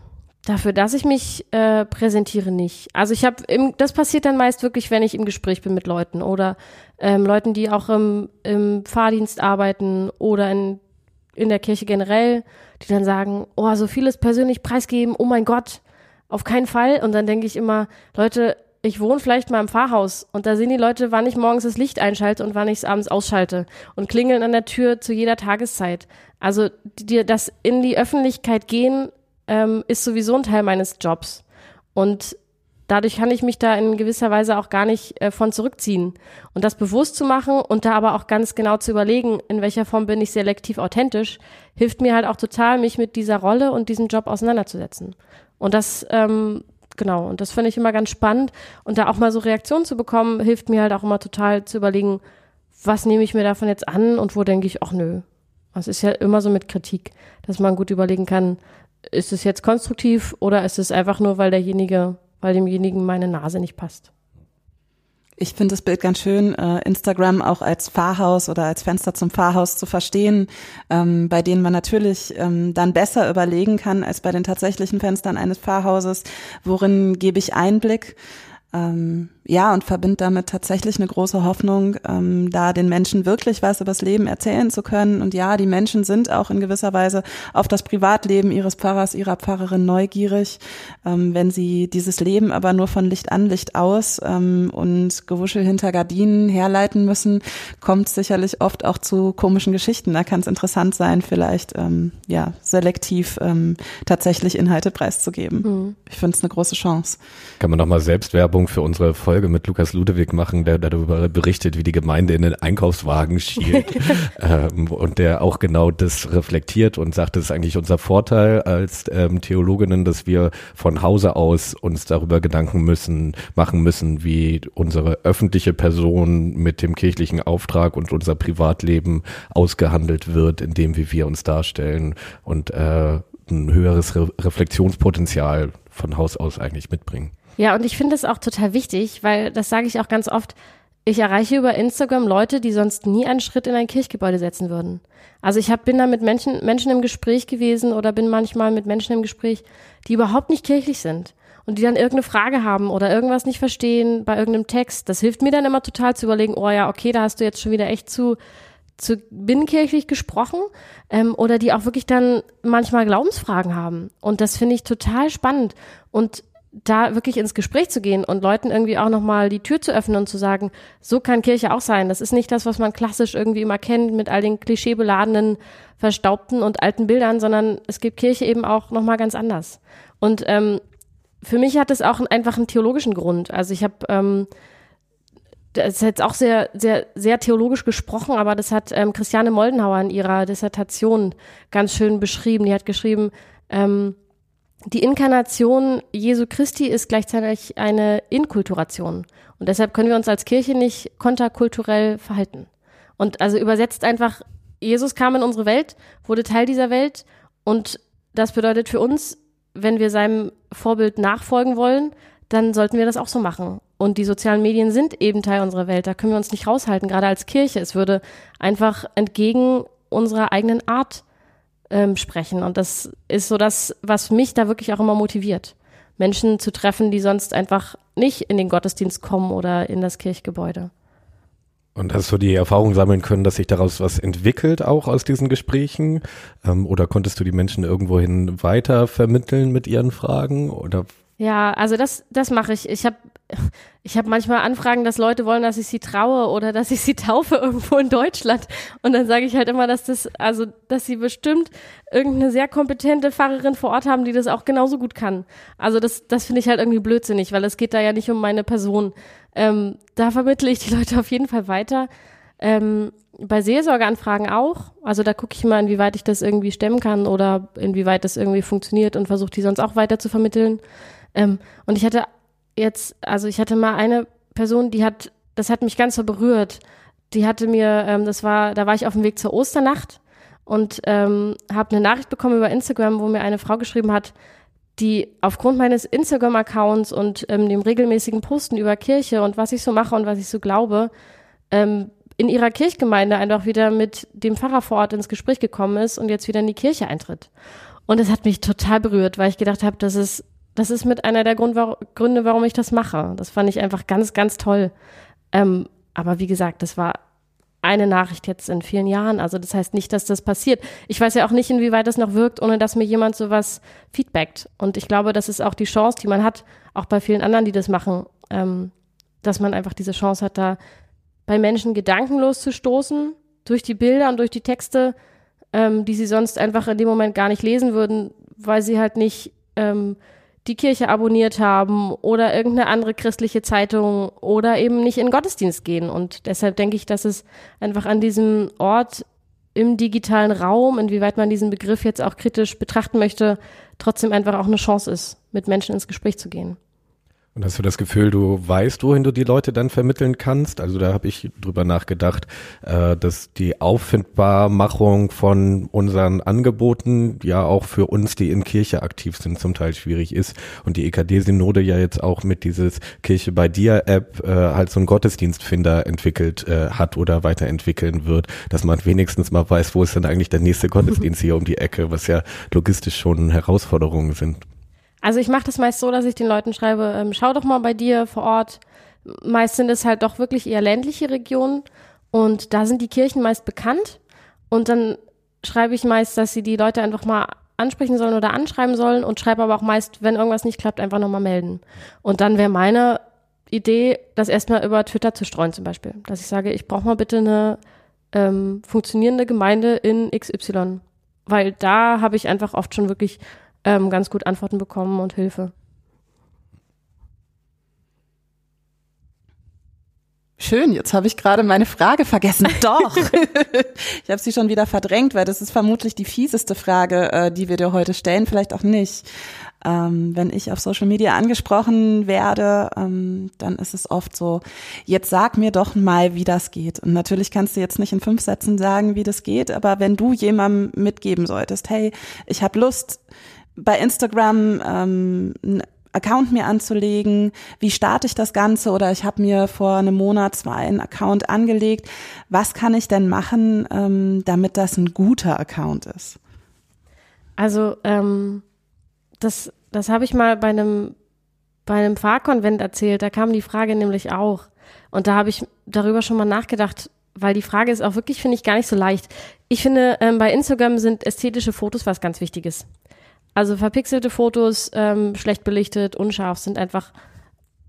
S3: dafür, dass ich mich äh, präsentiere, nicht. Also ich habe, das passiert dann meist wirklich, wenn ich im Gespräch bin mit Leuten oder ähm, Leuten, die auch im, im Fahrdienst arbeiten oder in, in der Kirche generell, die dann sagen, oh, so vieles persönlich preisgeben, oh mein Gott, auf keinen Fall. Und dann denke ich immer, Leute, ich wohne vielleicht mal im Pfarrhaus und da sehen die Leute, wann ich morgens das Licht einschalte und wann ich es abends ausschalte und klingeln an der Tür zu jeder Tageszeit. Also die, das in die Öffentlichkeit gehen ähm, ist sowieso ein Teil meines Jobs und dadurch kann ich mich da in gewisser Weise auch gar nicht äh, von zurückziehen und das bewusst zu machen und da aber auch ganz genau zu überlegen, in welcher Form bin ich selektiv authentisch, hilft mir halt auch total, mich mit dieser Rolle und diesem Job auseinanderzusetzen. Und das ähm, genau, und das finde ich immer ganz spannend. Und da auch mal so Reaktionen zu bekommen, hilft mir halt auch immer total zu überlegen, was nehme ich mir davon jetzt an und wo denke ich, ach nö. Es ist ja immer so mit Kritik, dass man gut überlegen kann, ist es jetzt konstruktiv oder ist es einfach nur, weil derjenige, weil demjenigen meine Nase nicht passt.
S1: Ich finde das Bild ganz schön, äh, Instagram auch als Fahrhaus oder als Fenster zum Fahrhaus zu verstehen, ähm, bei denen man natürlich ähm, dann besser überlegen kann als bei den tatsächlichen Fenstern eines Fahrhauses, worin gebe ich Einblick. Ähm, ja, und verbindet damit tatsächlich eine große Hoffnung, ähm, da den Menschen wirklich was übers Leben erzählen zu können. Und ja, die Menschen sind auch in gewisser Weise auf das Privatleben ihres Pfarrers, ihrer Pfarrerin neugierig. Ähm, wenn sie dieses Leben aber nur von Licht an, Licht aus ähm, und Gewuschel hinter Gardinen herleiten müssen, kommt sicherlich oft auch zu komischen Geschichten. Da kann es interessant sein, vielleicht ähm, ja selektiv ähm, tatsächlich Inhalte preiszugeben. Mhm. Ich finde es eine große Chance.
S2: Kann man nochmal Selbstwerbung für unsere Folge mit Lukas Ludewig machen, der darüber berichtet, wie die Gemeinde in den Einkaufswagen schielt [laughs] ähm, und der auch genau das reflektiert und sagt, das ist eigentlich unser Vorteil als ähm, Theologinnen, dass wir von Hause aus uns darüber Gedanken müssen, machen müssen, wie unsere öffentliche Person mit dem kirchlichen Auftrag und unser Privatleben ausgehandelt wird, in dem, wie wir uns darstellen und äh, ein höheres Re Reflexionspotenzial von Haus aus eigentlich mitbringen.
S3: Ja, und ich finde es auch total wichtig, weil das sage ich auch ganz oft, ich erreiche über Instagram Leute, die sonst nie einen Schritt in ein Kirchgebäude setzen würden. Also ich hab, bin da mit Menschen, Menschen im Gespräch gewesen oder bin manchmal mit Menschen im Gespräch, die überhaupt nicht kirchlich sind und die dann irgendeine Frage haben oder irgendwas nicht verstehen bei irgendeinem Text. Das hilft mir dann immer total zu überlegen, oh ja, okay, da hast du jetzt schon wieder echt zu, zu binnenkirchlich gesprochen ähm, oder die auch wirklich dann manchmal Glaubensfragen haben. Und das finde ich total spannend. Und da wirklich ins Gespräch zu gehen und Leuten irgendwie auch nochmal die Tür zu öffnen und zu sagen, so kann Kirche auch sein. Das ist nicht das, was man klassisch irgendwie immer kennt mit all den klischeebeladenen, verstaubten und alten Bildern, sondern es gibt Kirche eben auch nochmal ganz anders. Und ähm, für mich hat es auch einfach einen theologischen Grund. Also ich habe ähm, das ist jetzt auch sehr, sehr, sehr theologisch gesprochen, aber das hat ähm, Christiane Moldenhauer in ihrer Dissertation ganz schön beschrieben. Die hat geschrieben, ähm, die Inkarnation Jesu Christi ist gleichzeitig eine Inkulturation. Und deshalb können wir uns als Kirche nicht konterkulturell verhalten. Und also übersetzt einfach, Jesus kam in unsere Welt, wurde Teil dieser Welt und das bedeutet für uns, wenn wir seinem Vorbild nachfolgen wollen, dann sollten wir das auch so machen. Und die sozialen Medien sind eben Teil unserer Welt. Da können wir uns nicht raushalten, gerade als Kirche. Es würde einfach entgegen unserer eigenen Art ähm, sprechen. Und das ist so das, was mich da wirklich auch immer motiviert. Menschen zu treffen, die sonst einfach nicht in den Gottesdienst kommen oder in das Kirchgebäude.
S2: Und hast du die Erfahrung sammeln können, dass sich daraus was entwickelt, auch aus diesen Gesprächen? Ähm, oder konntest du die Menschen irgendwohin weiter vermitteln mit ihren Fragen? Oder
S3: ja, also das, das mache ich. Ich habe ich hab manchmal Anfragen, dass Leute wollen, dass ich sie traue oder dass ich sie [laughs] taufe irgendwo in Deutschland. Und dann sage ich halt immer, dass das, also, dass sie bestimmt irgendeine sehr kompetente Pfarrerin vor Ort haben, die das auch genauso gut kann. Also das, das finde ich halt irgendwie blödsinnig, weil es geht da ja nicht um meine Person. Ähm, da vermittle ich die Leute auf jeden Fall weiter. Ähm, bei Seelsorgeanfragen auch. Also da gucke ich mal, inwieweit ich das irgendwie stemmen kann oder inwieweit das irgendwie funktioniert und versuche die sonst auch weiter zu vermitteln. Ähm, und ich hatte jetzt, also ich hatte mal eine Person, die hat, das hat mich ganz so berührt. Die hatte mir, ähm, das war, da war ich auf dem Weg zur Osternacht und ähm, habe eine Nachricht bekommen über Instagram, wo mir eine Frau geschrieben hat, die aufgrund meines Instagram-Accounts und ähm, dem regelmäßigen Posten über Kirche und was ich so mache und was ich so glaube, ähm, in ihrer Kirchgemeinde einfach wieder mit dem Pfarrer vor Ort ins Gespräch gekommen ist und jetzt wieder in die Kirche eintritt. Und es hat mich total berührt, weil ich gedacht habe, das ist, das ist mit einer der Grund, Gründe, warum ich das mache. Das fand ich einfach ganz, ganz toll. Ähm, aber wie gesagt, das war eine Nachricht jetzt in vielen Jahren. Also das heißt nicht, dass das passiert. Ich weiß ja auch nicht, inwieweit das noch wirkt, ohne dass mir jemand sowas feedbackt. Und ich glaube, das ist auch die Chance, die man hat, auch bei vielen anderen, die das machen, ähm, dass man einfach diese Chance hat, da bei Menschen gedankenlos zu stoßen, durch die Bilder und durch die Texte, ähm, die sie sonst einfach in dem Moment gar nicht lesen würden, weil sie halt nicht ähm, die Kirche abonniert haben oder irgendeine andere christliche Zeitung oder eben nicht in Gottesdienst gehen. Und deshalb denke ich, dass es einfach an diesem Ort im digitalen Raum, inwieweit man diesen Begriff jetzt auch kritisch betrachten möchte, trotzdem einfach auch eine Chance ist, mit Menschen ins Gespräch zu gehen.
S2: Und hast du das Gefühl, du weißt, wohin du die Leute dann vermitteln kannst? Also da habe ich drüber nachgedacht, äh, dass die Auffindbarmachung von unseren Angeboten ja auch für uns, die in Kirche aktiv sind, zum Teil schwierig ist. Und die EKD-Synode ja jetzt auch mit dieses Kirche bei dir App äh, halt so einen Gottesdienstfinder entwickelt äh, hat oder weiterentwickeln wird, dass man wenigstens mal weiß, wo ist denn eigentlich der nächste Gottesdienst [laughs] hier um die Ecke, was ja logistisch schon Herausforderungen sind.
S3: Also ich mache das meist so, dass ich den Leuten schreibe, ähm, schau doch mal bei dir vor Ort. Meist sind es halt doch wirklich eher ländliche Regionen und da sind die Kirchen meist bekannt und dann schreibe ich meist, dass sie die Leute einfach mal ansprechen sollen oder anschreiben sollen und schreibe aber auch meist, wenn irgendwas nicht klappt, einfach nochmal melden. Und dann wäre meine Idee, das erstmal über Twitter zu streuen zum Beispiel. Dass ich sage, ich brauche mal bitte eine ähm, funktionierende Gemeinde in XY. Weil da habe ich einfach oft schon wirklich ähm, ganz gut Antworten bekommen und Hilfe.
S1: Schön, jetzt habe ich gerade meine Frage vergessen. [laughs] Doch. ich habe sie schon wieder verdrängt, weil das ist vermutlich die fieseste Frage, äh, die wir dir heute stellen, vielleicht auch nicht. Ähm, wenn ich auf Social Media angesprochen werde, ähm, dann ist es oft so, jetzt sag mir doch mal, wie das geht. Und natürlich kannst du jetzt nicht in fünf Sätzen sagen, wie das geht, aber wenn du jemandem mitgeben solltest, hey, ich habe Lust, bei Instagram ähm, einen Account mir anzulegen, wie starte ich das Ganze oder ich habe mir vor einem Monat zwei einen Account angelegt. Was kann ich denn machen, ähm, damit das ein guter Account ist?
S3: Also ähm, das, das habe ich mal bei einem bei einem Fahrkonvent erzählt. Da kam die Frage nämlich auch und da habe ich darüber schon mal nachgedacht, weil die Frage ist auch wirklich finde ich gar nicht so leicht. Ich finde ähm, bei Instagram sind ästhetische Fotos was ganz Wichtiges. Also verpixelte Fotos, ähm, schlecht belichtet, unscharf sind einfach,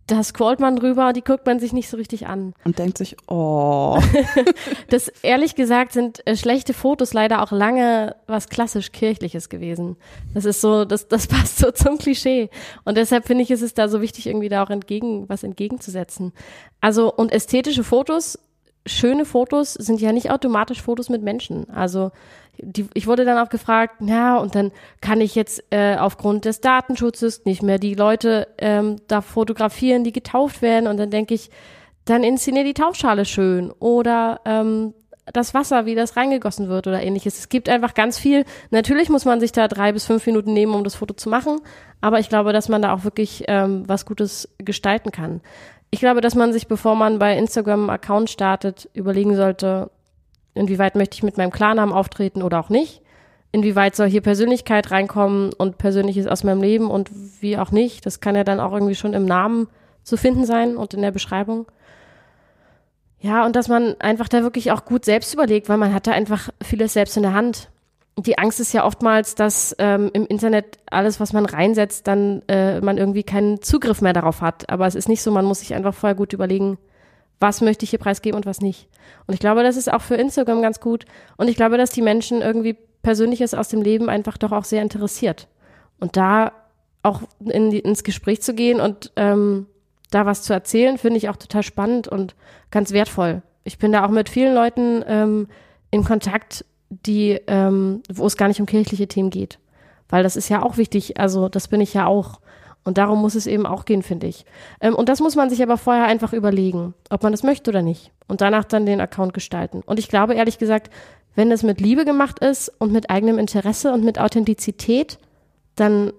S3: da scrollt man drüber, die guckt man sich nicht so richtig an.
S1: Und denkt sich, oh. [laughs]
S3: das ehrlich gesagt sind äh, schlechte Fotos leider auch lange was klassisch kirchliches gewesen. Das ist so, das, das [laughs] passt so zum Klischee. Und deshalb finde ich, ist es da so wichtig, irgendwie da auch entgegen, was entgegenzusetzen. Also, und ästhetische Fotos schöne Fotos sind ja nicht automatisch Fotos mit Menschen. Also die, ich wurde dann auch gefragt, ja, und dann kann ich jetzt äh, aufgrund des Datenschutzes nicht mehr die Leute ähm, da fotografieren, die getauft werden. Und dann denke ich, dann inszeniere die Taufschale schön oder ähm, das Wasser, wie das reingegossen wird oder ähnliches. Es gibt einfach ganz viel. Natürlich muss man sich da drei bis fünf Minuten nehmen, um das Foto zu machen, aber ich glaube, dass man da auch wirklich ähm, was Gutes gestalten kann. Ich glaube, dass man sich, bevor man bei Instagram einen Account startet, überlegen sollte, inwieweit möchte ich mit meinem Klarnamen auftreten oder auch nicht. Inwieweit soll hier Persönlichkeit reinkommen und Persönliches aus meinem Leben und wie auch nicht. Das kann ja dann auch irgendwie schon im Namen zu finden sein und in der Beschreibung. Ja, und dass man einfach da wirklich auch gut selbst überlegt, weil man hat da einfach vieles selbst in der Hand. Die Angst ist ja oftmals, dass ähm, im Internet alles, was man reinsetzt, dann äh, man irgendwie keinen Zugriff mehr darauf hat. Aber es ist nicht so, man muss sich einfach vorher gut überlegen, was möchte ich hier preisgeben und was nicht. Und ich glaube, das ist auch für Instagram ganz gut. Und ich glaube, dass die Menschen irgendwie Persönliches aus dem Leben einfach doch auch sehr interessiert. Und da auch in die, ins Gespräch zu gehen und ähm, da was zu erzählen, finde ich auch total spannend und ganz wertvoll. Ich bin da auch mit vielen Leuten ähm, in Kontakt, die, ähm, wo es gar nicht um kirchliche Themen geht. Weil das ist ja auch wichtig. Also das bin ich ja auch. Und darum muss es eben auch gehen, finde ich. Ähm, und das muss man sich aber vorher einfach überlegen, ob man das möchte oder nicht. Und danach dann den Account gestalten. Und ich glaube ehrlich gesagt, wenn es mit Liebe gemacht ist und mit eigenem Interesse und mit Authentizität, dann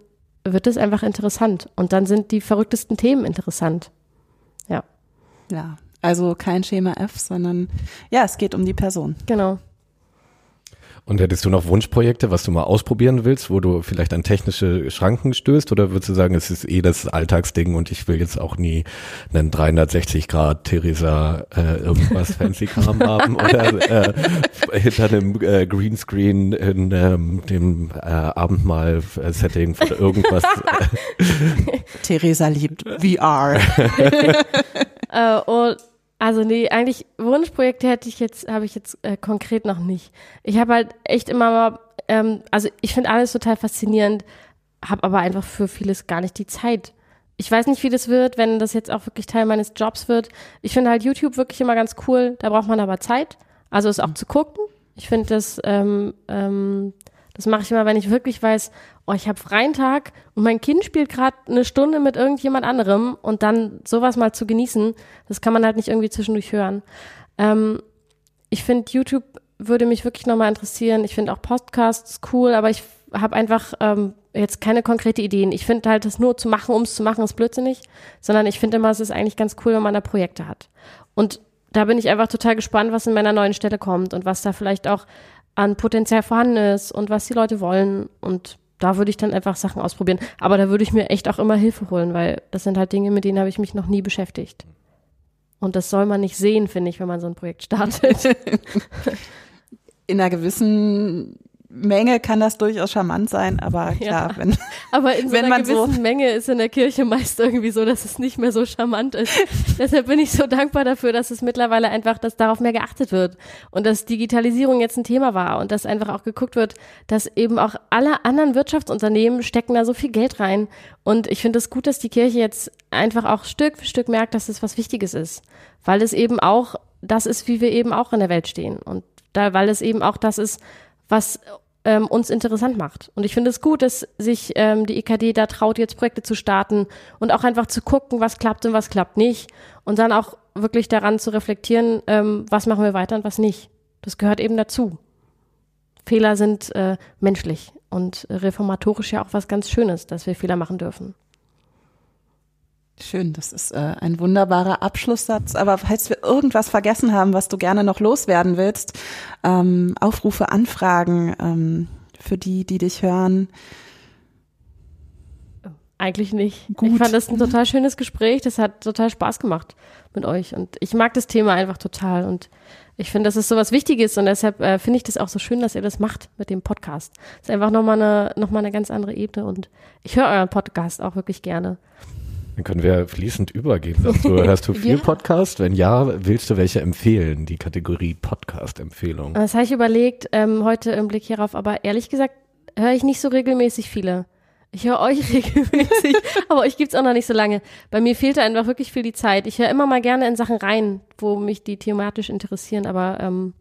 S3: wird es einfach interessant. Und dann sind die verrücktesten Themen interessant. Ja.
S1: Ja, Also kein Schema F, sondern ja, es geht um die Person.
S3: Genau.
S2: Und hättest du noch Wunschprojekte, was du mal ausprobieren willst, wo du vielleicht an technische Schranken stößt? Oder würdest du sagen, es ist eh das Alltagsding und ich will jetzt auch nie einen 360 Grad Theresa äh, irgendwas [laughs] fancy Kram haben oder äh, hinter einem äh, Greenscreen in ähm, dem äh, Abendmahl-Setting von irgendwas. [laughs]
S1: Theresa liebt VR. [laughs]
S3: äh, und also nee, eigentlich Wunschprojekte hätte ich jetzt, habe ich jetzt äh, konkret noch nicht. Ich habe halt echt immer mal, ähm, also ich finde alles total faszinierend, habe aber einfach für vieles gar nicht die Zeit. Ich weiß nicht, wie das wird, wenn das jetzt auch wirklich Teil meines Jobs wird. Ich finde halt YouTube wirklich immer ganz cool, da braucht man aber Zeit, also es auch mhm. zu gucken. Ich finde das, ähm, ähm, das mache ich immer, wenn ich wirklich weiß, oh, ich habe freien Tag und mein Kind spielt gerade eine Stunde mit irgendjemand anderem und dann sowas mal zu genießen, das kann man halt nicht irgendwie zwischendurch hören. Ähm, ich finde, YouTube würde mich wirklich nochmal interessieren. Ich finde auch Podcasts cool, aber ich habe einfach ähm, jetzt keine konkrete Ideen. Ich finde halt, das nur zu machen, um es zu machen, ist blödsinnig, sondern ich finde immer, es ist eigentlich ganz cool, wenn man da Projekte hat. Und da bin ich einfach total gespannt, was in meiner neuen Stelle kommt und was da vielleicht auch an Potenzial vorhanden ist und was die Leute wollen. Und da würde ich dann einfach Sachen ausprobieren. Aber da würde ich mir echt auch immer Hilfe holen, weil das sind halt Dinge, mit denen habe ich mich noch nie beschäftigt. Und das soll man nicht sehen, finde ich, wenn man so ein Projekt startet. [laughs]
S1: In einer gewissen Menge kann das durchaus charmant sein, aber [laughs] klar,
S3: ja.
S1: wenn
S3: aber in so
S1: wenn
S3: einer
S1: man
S3: gewissen
S1: so
S3: Menge ist in der Kirche meist irgendwie so, dass es nicht mehr so charmant ist. [laughs] Deshalb bin ich so dankbar dafür, dass es mittlerweile einfach, dass darauf mehr geachtet wird und dass Digitalisierung jetzt ein Thema war und dass einfach auch geguckt wird, dass eben auch alle anderen Wirtschaftsunternehmen stecken da so viel Geld rein und ich finde es das gut, dass die Kirche jetzt einfach auch Stück für Stück merkt, dass es was Wichtiges ist, weil es eben auch das ist, wie wir eben auch in der Welt stehen und da, weil es eben auch das ist, was ähm, uns interessant macht. Und ich finde es gut, dass sich ähm, die EKD da traut, jetzt Projekte zu starten und auch einfach zu gucken, was klappt und was klappt nicht. Und dann auch wirklich daran zu reflektieren, ähm, was machen wir weiter und was nicht. Das gehört eben dazu. Fehler sind äh, menschlich und reformatorisch ja auch was ganz Schönes, dass wir Fehler machen dürfen.
S1: Schön, das ist äh, ein wunderbarer Abschlusssatz. Aber falls wir irgendwas vergessen haben, was du gerne noch loswerden willst, ähm, Aufrufe, Anfragen ähm, für die, die dich hören.
S3: Eigentlich nicht.
S1: Gut.
S3: Ich fand das ein total schönes Gespräch. Das hat total Spaß gemacht mit euch. Und ich mag das Thema einfach total. Und ich finde, das ist so was Wichtiges. Und deshalb äh, finde ich das auch so schön, dass ihr das macht mit dem Podcast. Das ist einfach nochmal eine, noch mal eine ganz andere Ebene. Und ich höre euren Podcast auch wirklich gerne.
S2: Dann können wir fließend übergehen. Dazu. [laughs] Hörst du viel
S3: Ja.
S2: Podcast? Wenn ja, willst du welche empfehlen? Die Kategorie Podcast-Empfehlung.
S3: Das habe ich überlegt, ähm, heute im Blick hierauf. Aber ehrlich gesagt höre ich nicht so regelmäßig viele. Ich höre euch [laughs] regelmäßig, aber euch gibt's auch noch nicht so lange. Bei mir fehlte einfach wirklich viel die Zeit. Ich höre immer mal gerne in Sachen rein, wo mich die thematisch interessieren, aber ähm,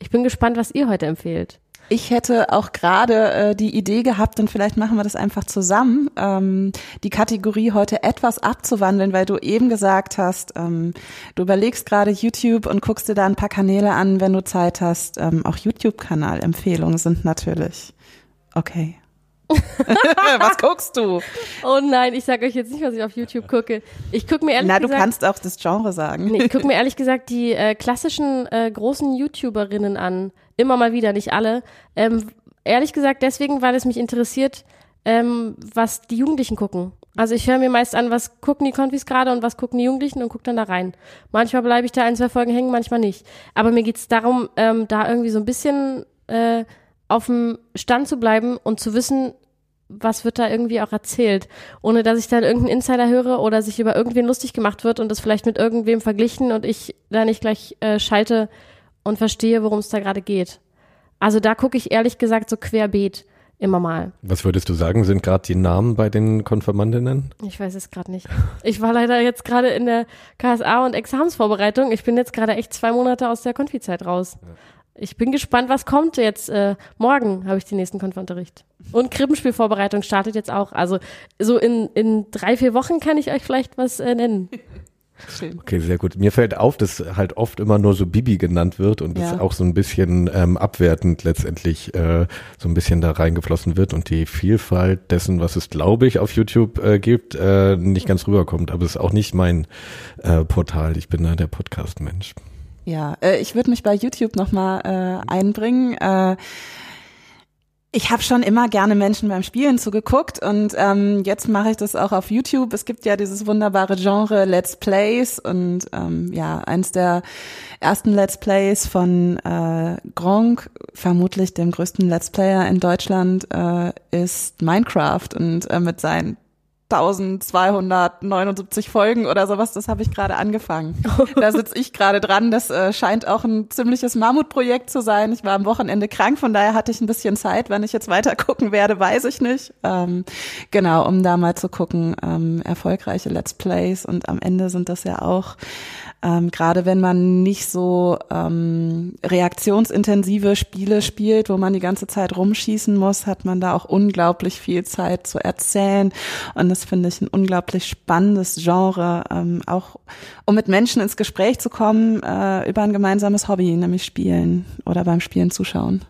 S3: ich bin gespannt, was ihr heute empfehlt.
S1: Ich hätte auch gerade äh, die Idee gehabt, und vielleicht machen wir das einfach zusammen, ähm, die Kategorie heute etwas abzuwandeln, weil du eben gesagt hast, ähm, du überlegst gerade YouTube und guckst dir da ein paar Kanäle an, wenn du Zeit hast. Ähm, auch YouTube-Kanal-Empfehlungen sind natürlich. Okay. [laughs] Was guckst du?
S3: Oh nein, ich sage euch jetzt nicht, was ich auf YouTube gucke. Ich gucke mir ehrlich
S1: Na, du
S3: gesagt,
S1: kannst auch das Genre sagen.
S3: nee, ich gucke mir ehrlich gesagt die äh, klassischen äh, großen YouTuberinnen an. Immer mal wieder, nicht alle. Ähm, ehrlich gesagt deswegen, weil es mich interessiert, ähm, was die Jugendlichen gucken. Also ich höre mir meist an, was gucken die Konfis gerade und was gucken die Jugendlichen und gucke dann da rein. Manchmal bleibe ich da ein, zwei Folgen hängen, manchmal nicht. Aber mir geht's darum, ähm, da irgendwie so ein bisschen äh, auf dem Stand zu bleiben und zu wissen, was wird da irgendwie auch erzählt, ohne dass ich dann irgendeinen Insider höre oder sich über irgendwen lustig gemacht wird und das vielleicht mit irgendwem verglichen und ich da nicht gleich äh, schalte und verstehe, worum es da gerade geht. Also da gucke ich ehrlich gesagt so querbeet immer mal.
S2: Was würdest du sagen, sind gerade die Namen bei den Konfirmandinnen?
S3: Ich weiß es gerade nicht. Ich war leider jetzt gerade in der KSA und Examensvorbereitung. Ich bin jetzt gerade echt zwei Monate aus der Konfizeit raus. Ich bin gespannt, was kommt jetzt. Äh, morgen habe ich den nächsten Konfunterricht. Und Krippenspielvorbereitung startet jetzt auch. Also so in, in drei, vier Wochen kann ich euch vielleicht was äh, nennen. [laughs]
S1: Schön.
S2: Okay, sehr gut. Mir fällt auf, dass halt oft immer nur so Bibi genannt wird und
S1: Ja.
S2: das auch so ein bisschen ähm, abwertend letztendlich äh, so ein bisschen da reingeflossen wird und die Vielfalt dessen, was es glaube ich auf YouTube äh, gibt, äh, nicht ganz rüberkommt. Aber es ist auch nicht mein äh, Portal. Ich bin da der Podcast-Mensch.
S1: Ja, äh, ich würde mich bei YouTube nochmal äh, einbringen. Äh, ich habe schon immer gerne Menschen beim Spielen zugeguckt und ähm, jetzt mache ich das auch auf YouTube. Es gibt ja dieses wunderbare Genre Let's Plays und ähm, ja, eins der ersten Let's Plays von äh, Gronk, vermutlich dem größten Let's Player in Deutschland, äh, ist Minecraft und äh, mit seinen 1279 Folgen oder sowas, das habe ich gerade angefangen. [laughs] Da sitze ich gerade dran. Das äh, scheint auch ein ziemliches Mammutprojekt zu sein. Ich war am Wochenende krank, von daher hatte ich ein bisschen Zeit. Wenn ich jetzt weiter [laughs] gucken werde, weiß ich nicht. Ähm, genau, um da mal zu gucken, ähm, erfolgreiche Let's Plays und am Ende sind das ja auch ähm, gerade wenn man nicht so ähm, reaktionsintensive Spiele spielt, wo man die ganze Zeit rumschießen muss, hat man da auch unglaublich viel Zeit zu erzählen. Und das finde ich ein unglaublich spannendes Genre, ähm, auch um mit Menschen ins Gespräch zu kommen äh, über ein gemeinsames Hobby, nämlich Spielen oder beim Spielen zuschauen.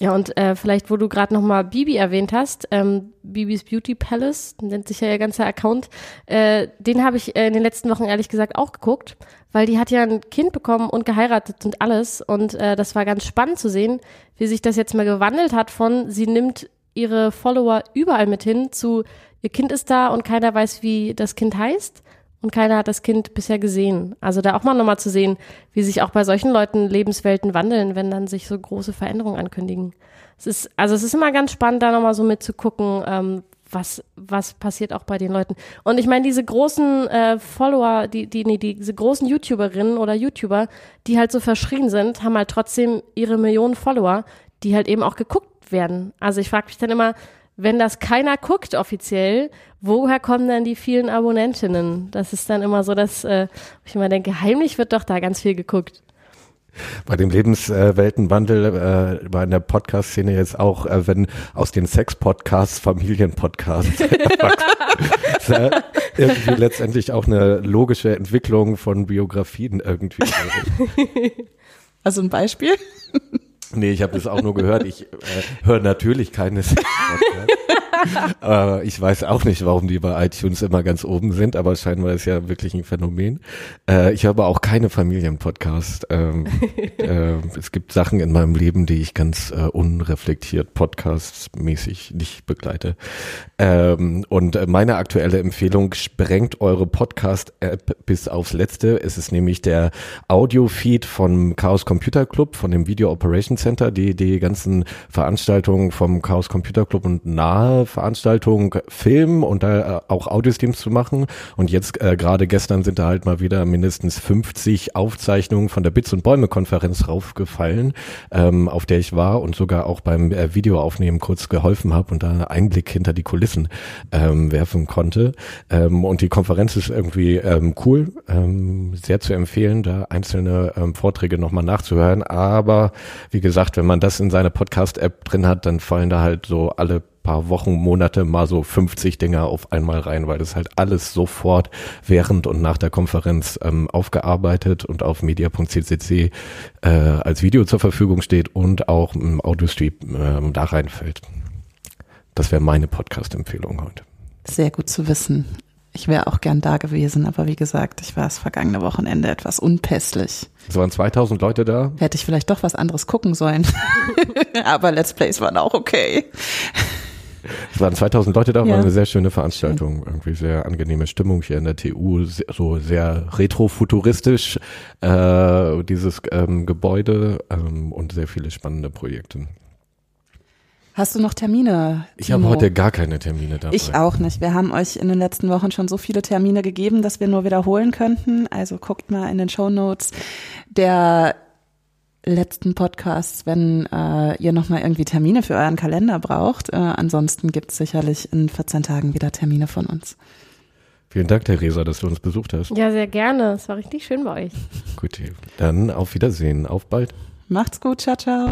S3: Ja, und äh, vielleicht, wo du gerade nochmal Bibi erwähnt hast, ähm, Bibis Beauty Palace, nennt sich ja ihr ganzer Account, äh, den habe ich äh, in den letzten Wochen ehrlich gesagt auch geguckt, weil die hat ja ein Kind bekommen und geheiratet und alles. Und äh, das war ganz spannend zu sehen, wie sich das jetzt mal gewandelt hat von, sie nimmt ihre Follower überall mit hin zu, ihr Kind ist da und keiner weiß, wie das Kind heißt. Und keiner hat das Kind bisher gesehen. Also da auch mal nochmal zu sehen, wie sich auch bei solchen Leuten Lebenswelten wandeln, wenn dann sich so große Veränderungen ankündigen. Es ist, also es ist immer ganz spannend, da nochmal so mitzugucken, ähm, was, was passiert auch bei den Leuten. Und ich meine, diese großen äh, Follower, die, die, nee, diese großen YouTuberinnen oder YouTuber, die halt so verschrien sind, haben halt trotzdem ihre Millionen Follower, die halt eben auch geguckt werden. Also ich frage mich dann immer, wenn das keiner guckt offiziell, woher kommen dann die vielen Abonnentinnen? Das ist dann immer so, dass äh, ich immer denke, heimlich wird doch da ganz viel geguckt.
S2: Bei dem Lebensweltenwandel äh, bei in der Podcast-Szene jetzt auch, äh, wenn aus den Sex-Podcasts Familien-Podcasts [laughs] ist ja irgendwie letztendlich auch eine logische Entwicklung von Biografien irgendwie. [laughs]
S1: Also ein Beispiel?
S2: Nee, ich habe das auch nur gehört. Ich äh, höre natürlich keine Sex-Podcasts. [laughs] [laughs] äh, ich weiß auch nicht, warum die bei iTunes immer ganz oben sind, aber scheinbar ist ja wirklich ein Phänomen. Äh, ich habe auch keine Familienpodcast. Ähm, [laughs] äh, es gibt Sachen in meinem Leben, die ich ganz äh, unreflektiert podcastmäßig nicht begleite. Ähm, und äh, meine aktuelle Empfehlung sprengt eure Podcast-App bis aufs Letzte. Es ist nämlich der Audio-Feed vom Chaos Computer Club, von dem Video Operations Center, die die ganzen Veranstaltungen vom Chaos Computer Club und nahe Veranstaltungen filmen und da äh, auch Audiostreams zu machen. Und jetzt äh, gerade gestern sind da halt mal wieder mindestens 50 Aufzeichnungen von der Bits und Bäume Konferenz raufgefallen, ähm, auf der ich war und sogar auch beim äh, Videoaufnehmen kurz geholfen habe und da einen Einblick hinter die Kulissen ähm, werfen konnte. Ähm, und die Konferenz ist irgendwie ähm, cool, ähm, sehr zu empfehlen, da einzelne ähm, Vorträge nochmal nachzuhören. Aber wie gesagt, wenn man das in seiner Podcast-App drin hat, dann fallen da halt so alle paar Wochen, Monate mal so 50 Dinger auf einmal rein, weil das halt alles sofort während und nach der Konferenz ähm, aufgearbeitet und auf media.ccc äh, als Video zur Verfügung steht und auch im Audiostream ähm, da reinfällt. Das wäre meine Podcast-Empfehlung heute.
S1: Sehr gut zu wissen. Ich wäre auch gern da gewesen, aber wie gesagt, ich war das vergangene Wochenende etwas unpässlich.
S2: Es waren 2000 Leute da.
S1: Hätte ich vielleicht doch was anderes gucken sollen. [laughs] aber Let's Plays waren auch okay.
S2: Es waren 2000 Leute da,
S1: Ja.
S2: war eine sehr schöne Veranstaltung. Irgendwie sehr angenehme Stimmung hier in der TU, so sehr retrofuturistisch, äh, dieses ähm, Gebäude ähm, und sehr viele spannende Projekte.
S1: Hast du noch Termine?
S2: Ich habe
S1: Timo?
S2: heute gar keine Termine dabei.
S1: Ich auch nicht. Wir haben euch in den letzten Wochen schon so viele Termine gegeben, dass wir nur wiederholen könnten. Also guckt mal in den Show Notes der letzten Podcasts, wenn äh, ihr nochmal irgendwie Termine für euren Kalender braucht. Äh, ansonsten gibt es sicherlich in 14 Tagen wieder Termine von uns.
S2: Vielen Dank, Theresa, dass du uns besucht hast.
S3: Ja, sehr gerne. Es war richtig schön bei euch.
S2: Gut, dann auf Wiedersehen. Auf bald.
S1: Macht's gut, ciao, ciao.